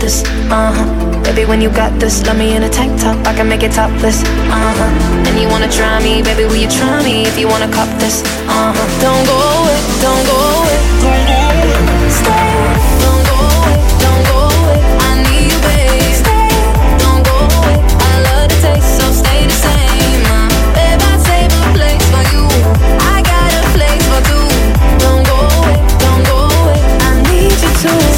This? Uh huh. Baby, when you got this, love me in a tank top, I can make it topless. Uh huh. And you wanna try me, baby, will you try me if you wanna cop this? Uh huh. Don't go away, don't go away, don't go away. Stay. Don't go away, don't go away. I need you, babe. Stay. Don't go away. I love the taste, so stay the same. Uh, I a place for you. I got a place for. Don't go away, don't go away. I need you to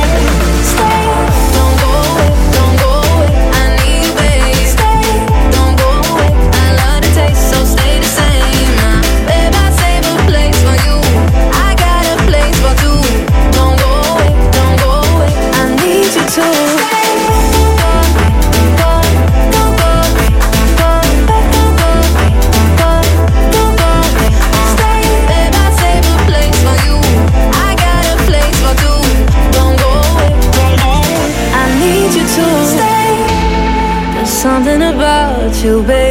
You, baby.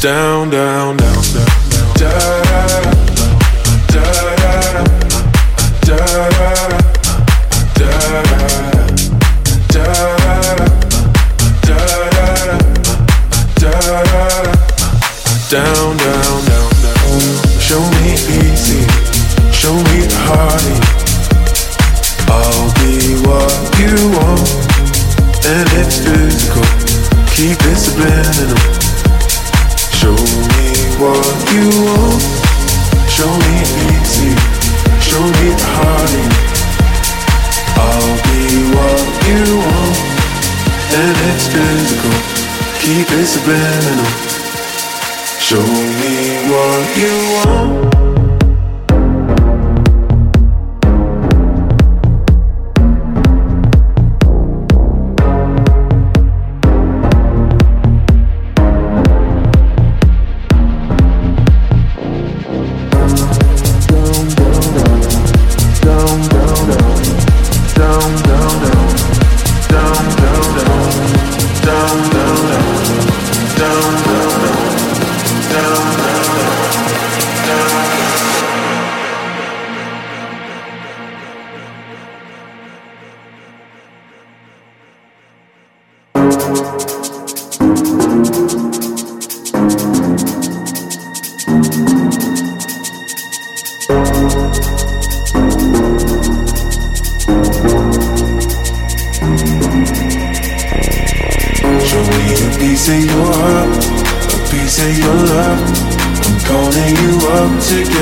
down. open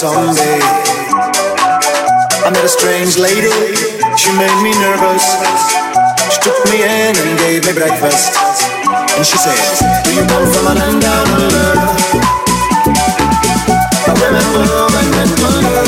someday. I met a strange lady, she made me nervous. She took me in and gave me breakfast. And she said, Do you come from a land down under? I remember when it was.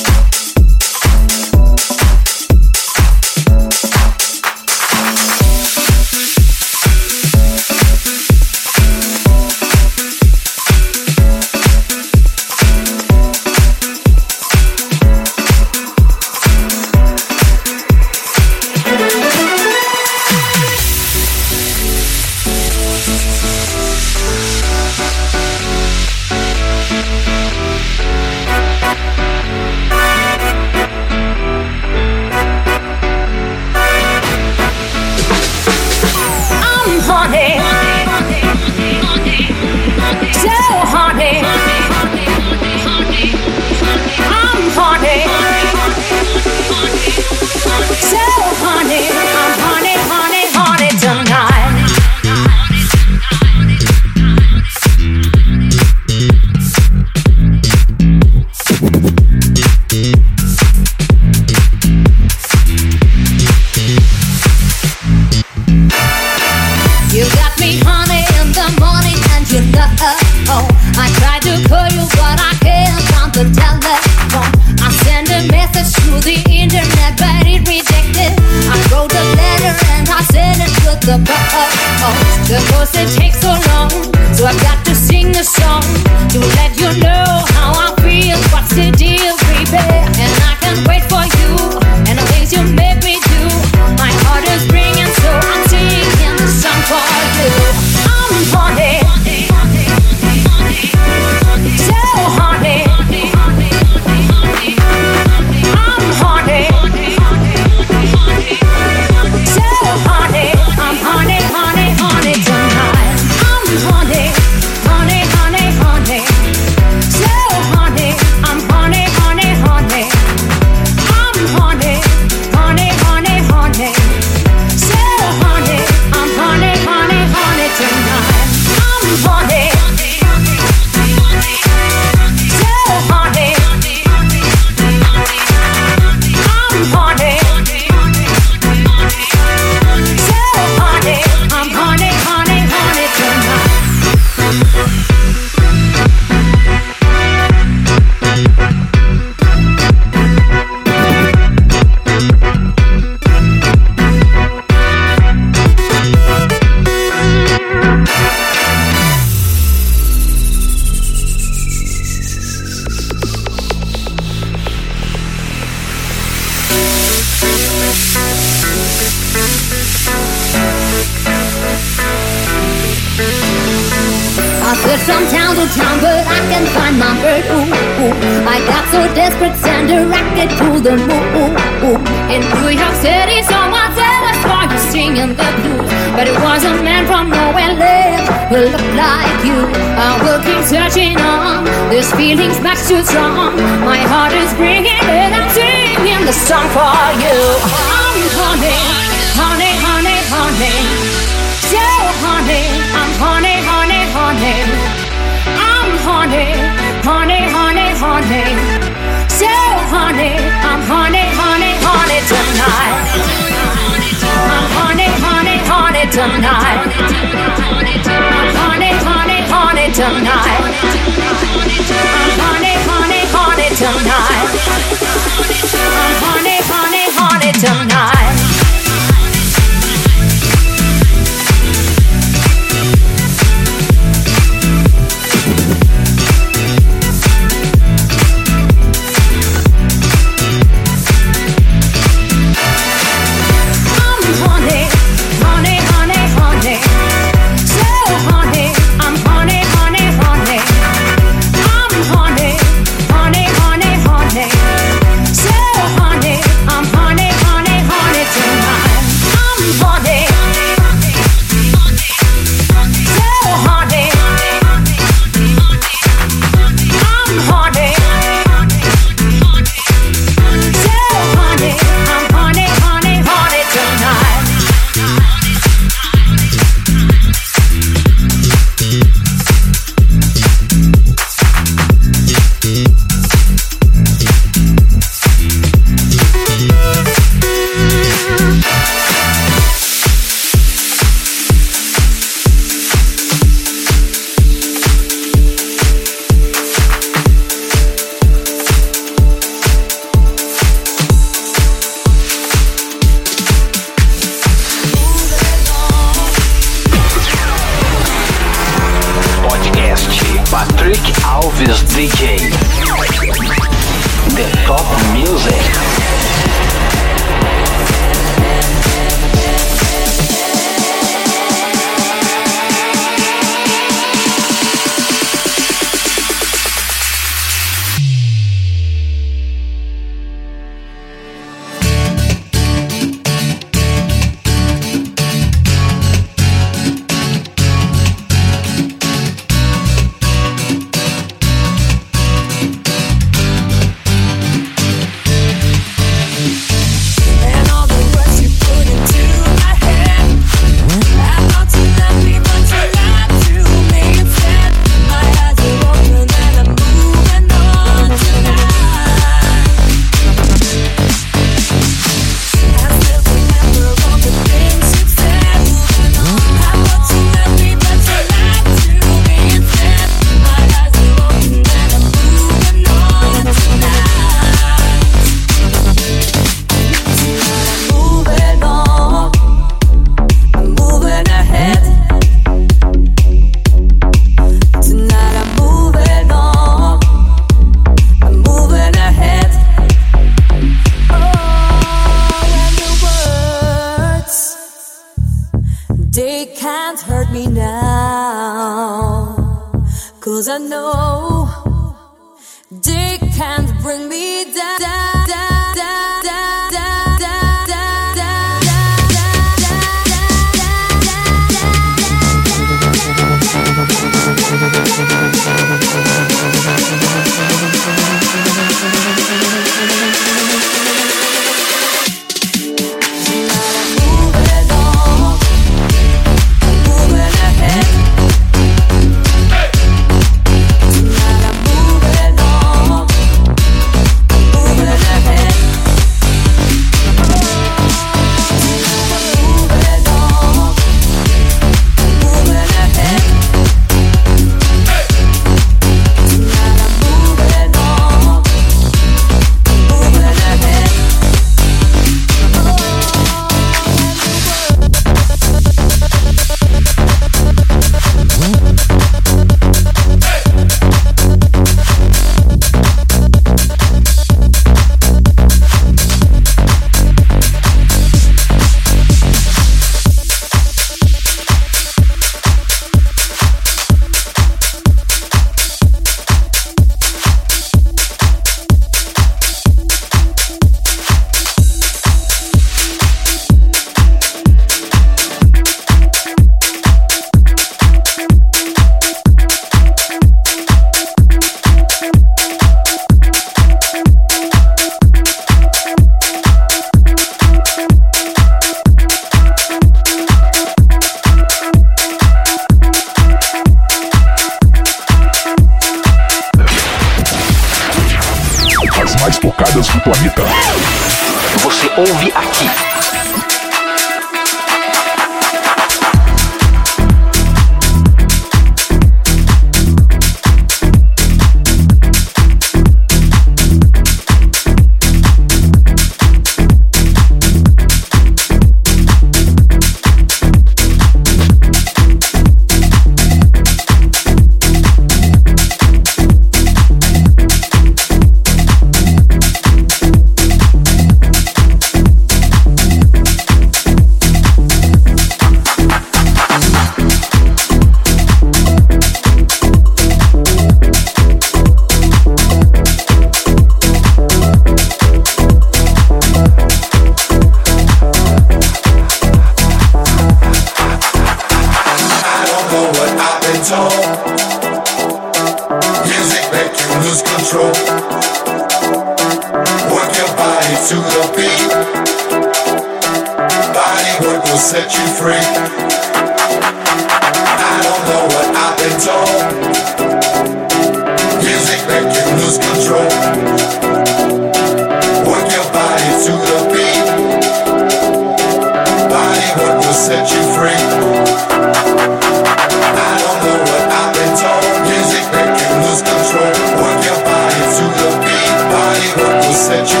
that you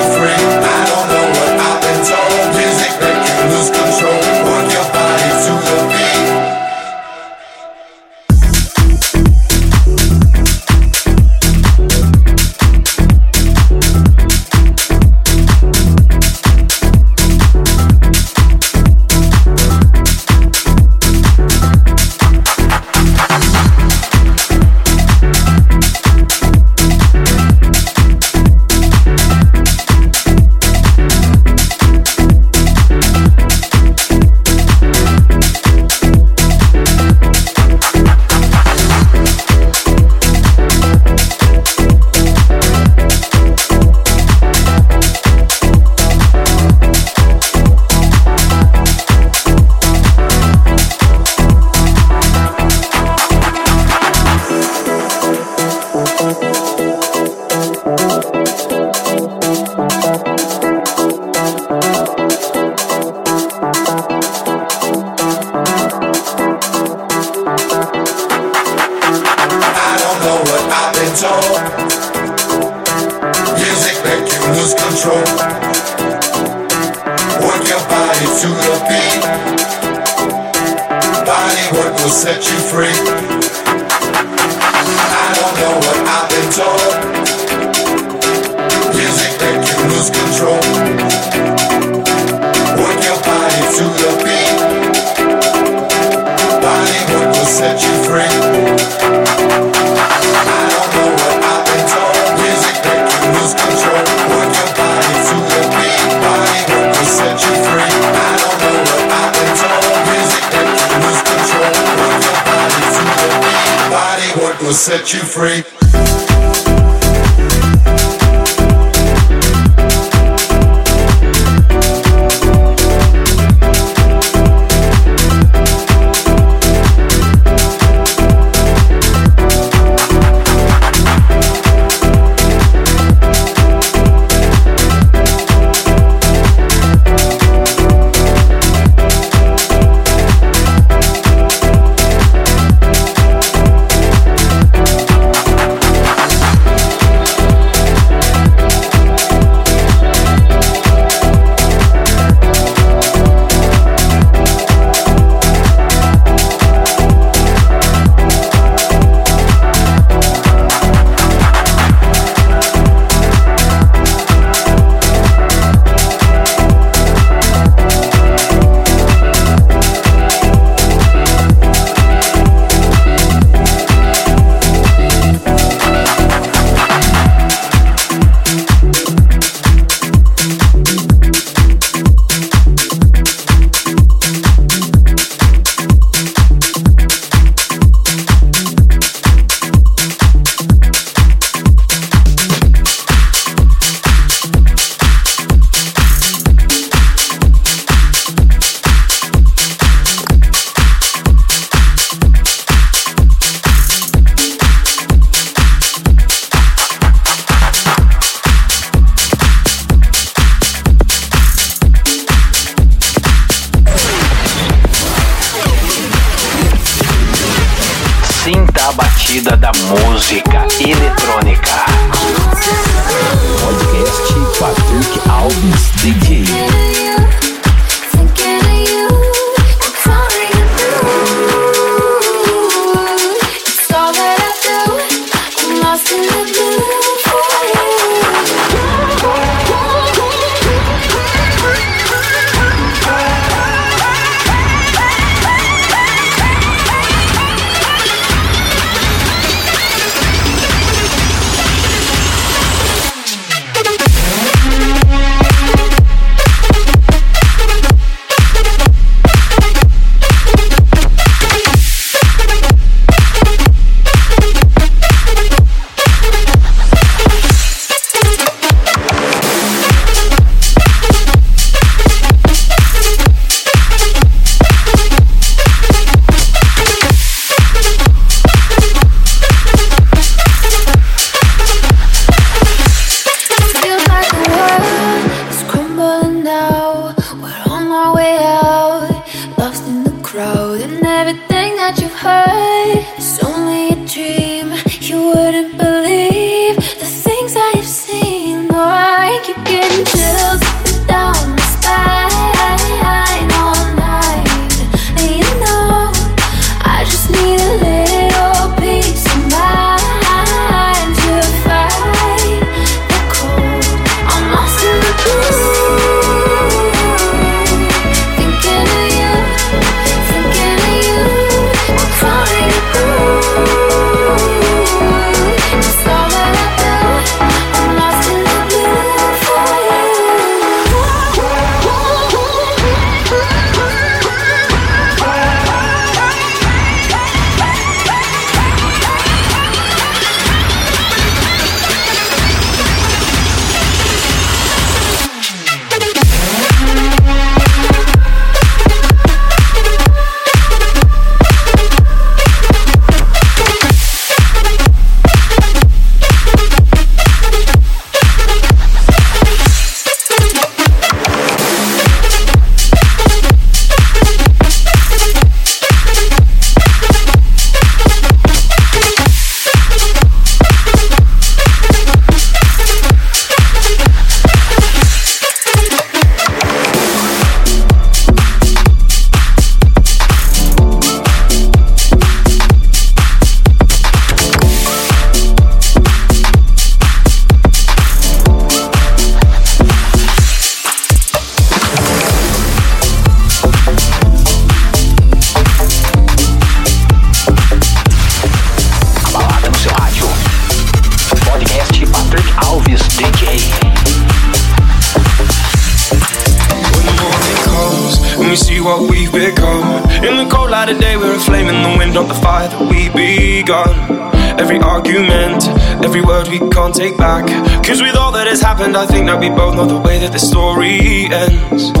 take back. Cause with all that has happened, I think that we both know the way that the story ends.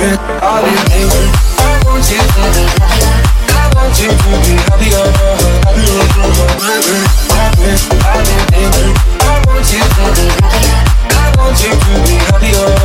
Been all in I want you to be happier. I want you to be happier. In I want you. I want you to be happier.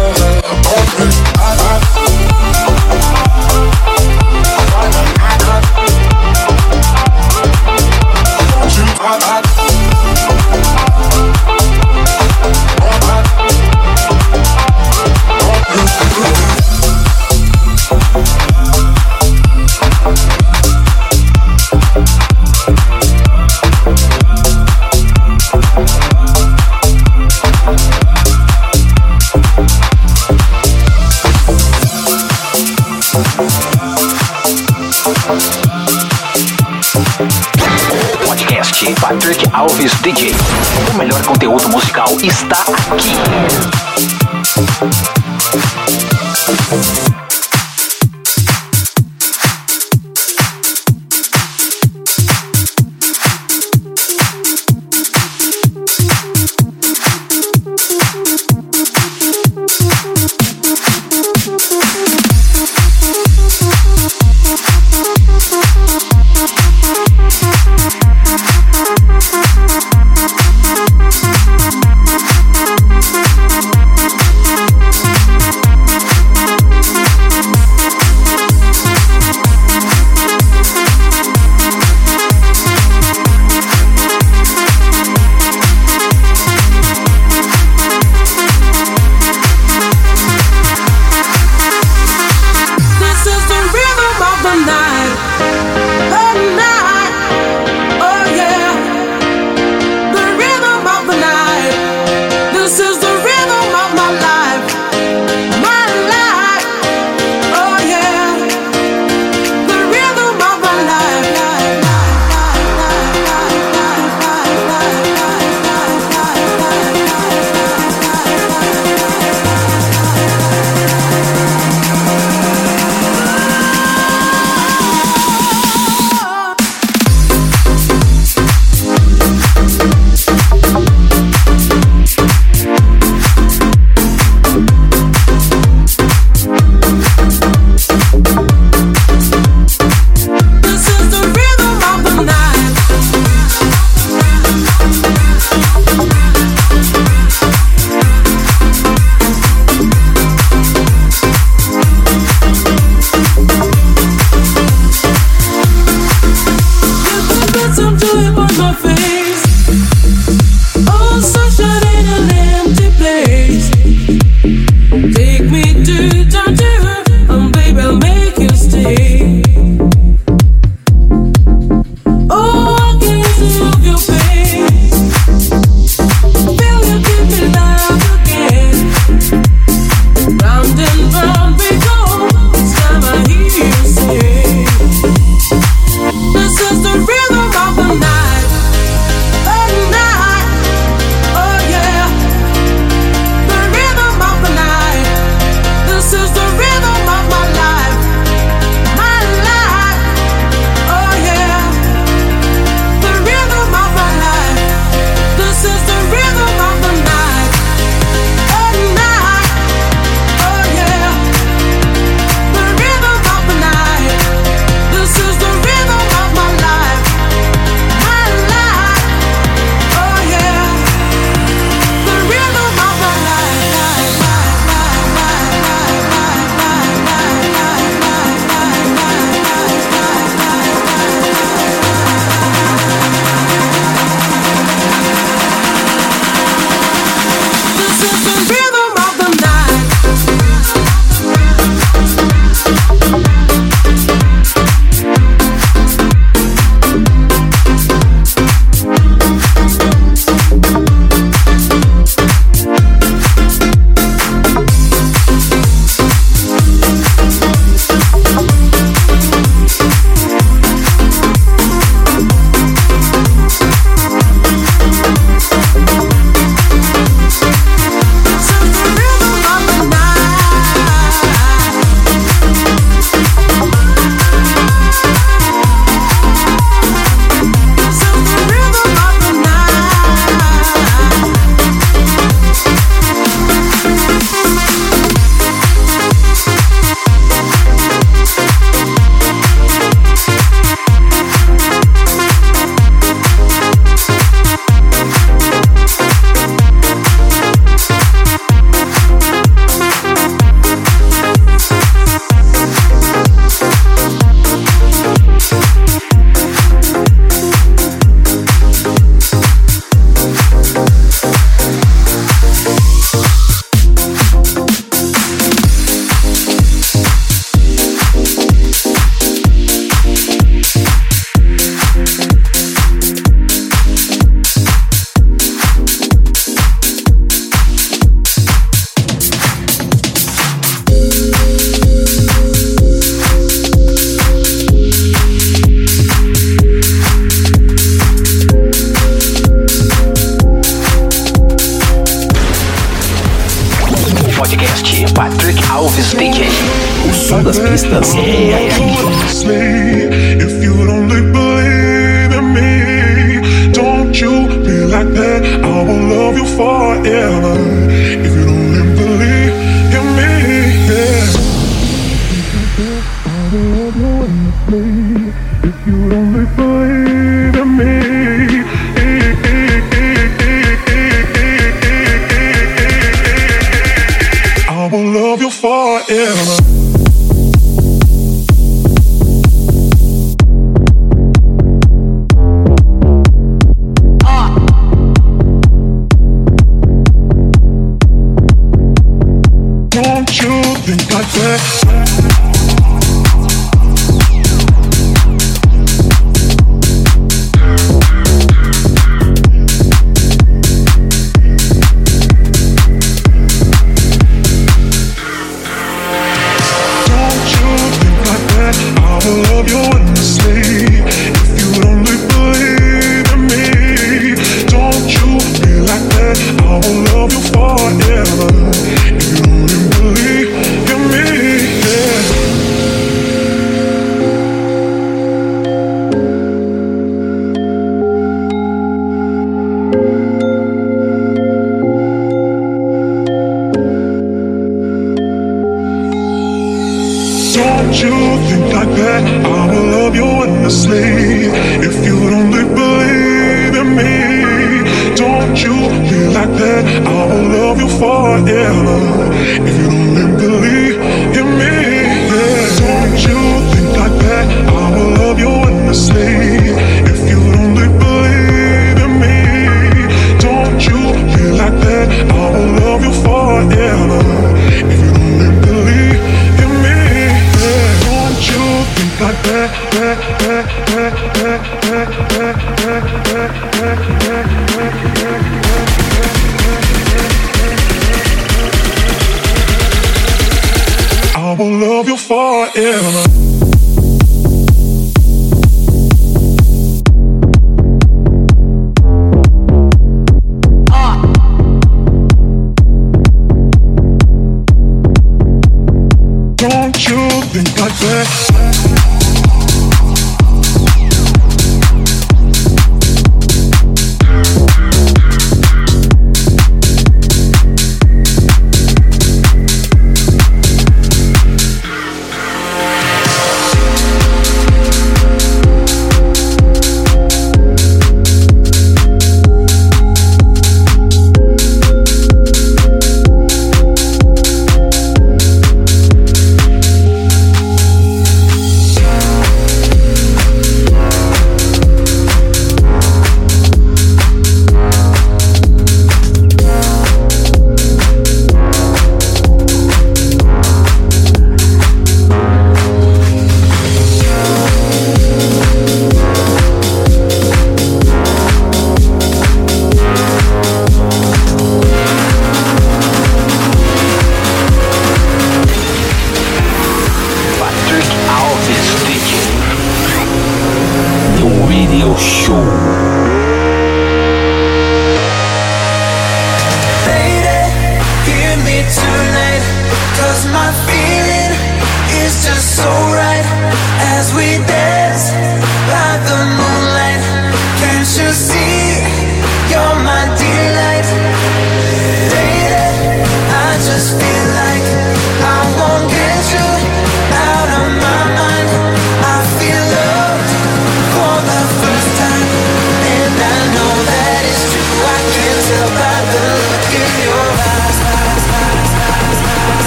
DJ. O melhor conteúdo musical está aqui.